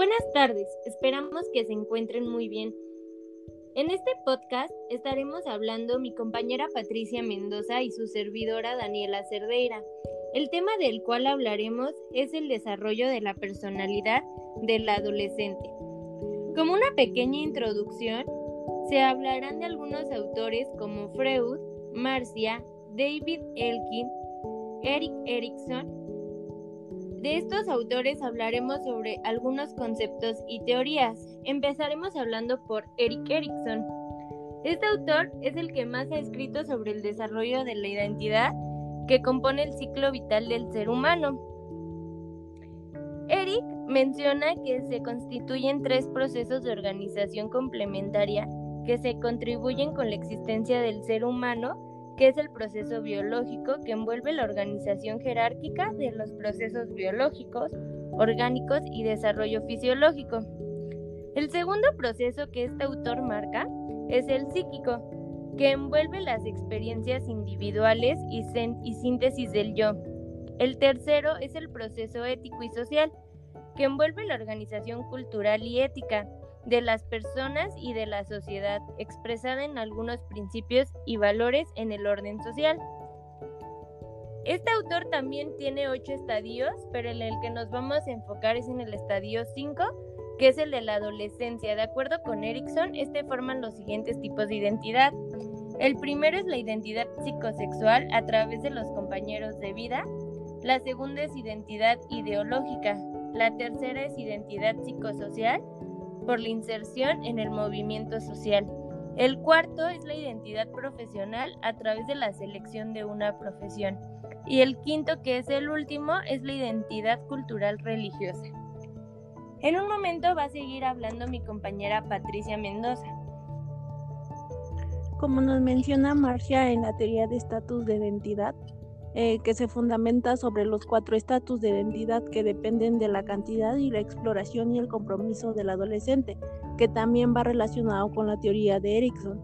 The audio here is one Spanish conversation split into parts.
Buenas tardes, esperamos que se encuentren muy bien. En este podcast estaremos hablando mi compañera Patricia Mendoza y su servidora Daniela Cerdeira. El tema del cual hablaremos es el desarrollo de la personalidad del adolescente. Como una pequeña introducción, se hablarán de algunos autores como Freud, Marcia, David Elkin, Eric Erikson de estos autores hablaremos sobre algunos conceptos y teorías. Empezaremos hablando por Eric Erikson. Este autor es el que más ha escrito sobre el desarrollo de la identidad que compone el ciclo vital del ser humano. Eric menciona que se constituyen tres procesos de organización complementaria que se contribuyen con la existencia del ser humano que es el proceso biológico que envuelve la organización jerárquica de los procesos biológicos, orgánicos y desarrollo fisiológico. El segundo proceso que este autor marca es el psíquico, que envuelve las experiencias individuales y, y síntesis del yo. El tercero es el proceso ético y social, que envuelve la organización cultural y ética, de las personas y de la sociedad, expresada en algunos principios y valores en el orden social. Este autor también tiene ocho estadios, pero en el que nos vamos a enfocar es en el estadio 5, que es el de la adolescencia. De acuerdo con Erickson, este forman los siguientes tipos de identidad. El primero es la identidad psicosexual a través de los compañeros de vida. La segunda es identidad ideológica. La tercera es identidad psicosocial por la inserción en el movimiento social. El cuarto es la identidad profesional a través de la selección de una profesión. Y el quinto, que es el último, es la identidad cultural religiosa. En un momento va a seguir hablando mi compañera Patricia Mendoza. Como nos menciona Marcia en la teoría de estatus de identidad, eh, que se fundamenta sobre los cuatro estatus de identidad que dependen de la cantidad y la exploración y el compromiso del adolescente, que también va relacionado con la teoría de Erickson.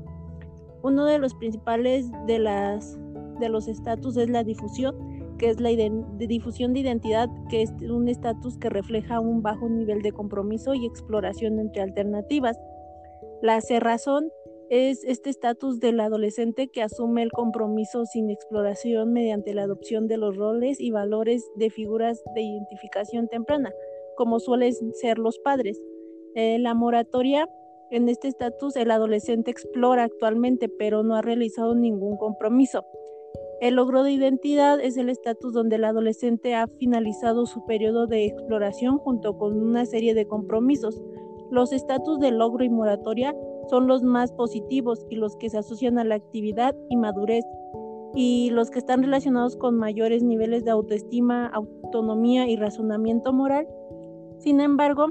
Uno de los principales de, las, de los estatus es la difusión, que es la difusión de identidad, que es un estatus que refleja un bajo nivel de compromiso y exploración entre alternativas. La cerrazón es este estatus del adolescente que asume el compromiso sin exploración mediante la adopción de los roles y valores de figuras de identificación temprana, como suelen ser los padres. Eh, la moratoria, en este estatus el adolescente explora actualmente, pero no ha realizado ningún compromiso. El logro de identidad es el estatus donde el adolescente ha finalizado su periodo de exploración junto con una serie de compromisos. Los estatus de logro y moratoria son los más positivos y los que se asocian a la actividad y madurez y los que están relacionados con mayores niveles de autoestima, autonomía y razonamiento moral. Sin embargo,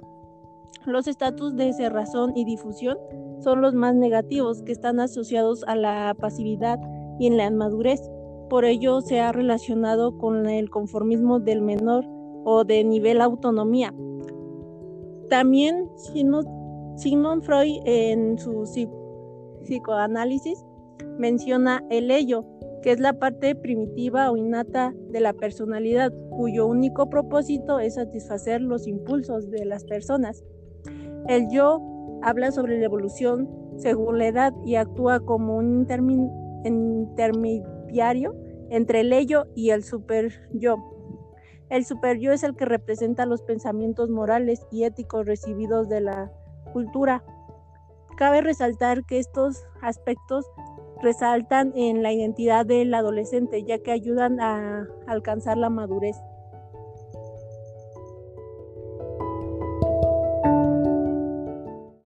los estatus de cerrazón y difusión son los más negativos que están asociados a la pasividad y en la inmadurez. Por ello se ha relacionado con el conformismo del menor o de nivel autonomía. También si no Sigmund Freud en su psicoanálisis menciona el ello, que es la parte primitiva o innata de la personalidad, cuyo único propósito es satisfacer los impulsos de las personas. El yo habla sobre la evolución según la edad y actúa como un intermediario entre el ello y el super yo. El super yo es el que representa los pensamientos morales y éticos recibidos de la cultura. Cabe resaltar que estos aspectos resaltan en la identidad del adolescente, ya que ayudan a alcanzar la madurez.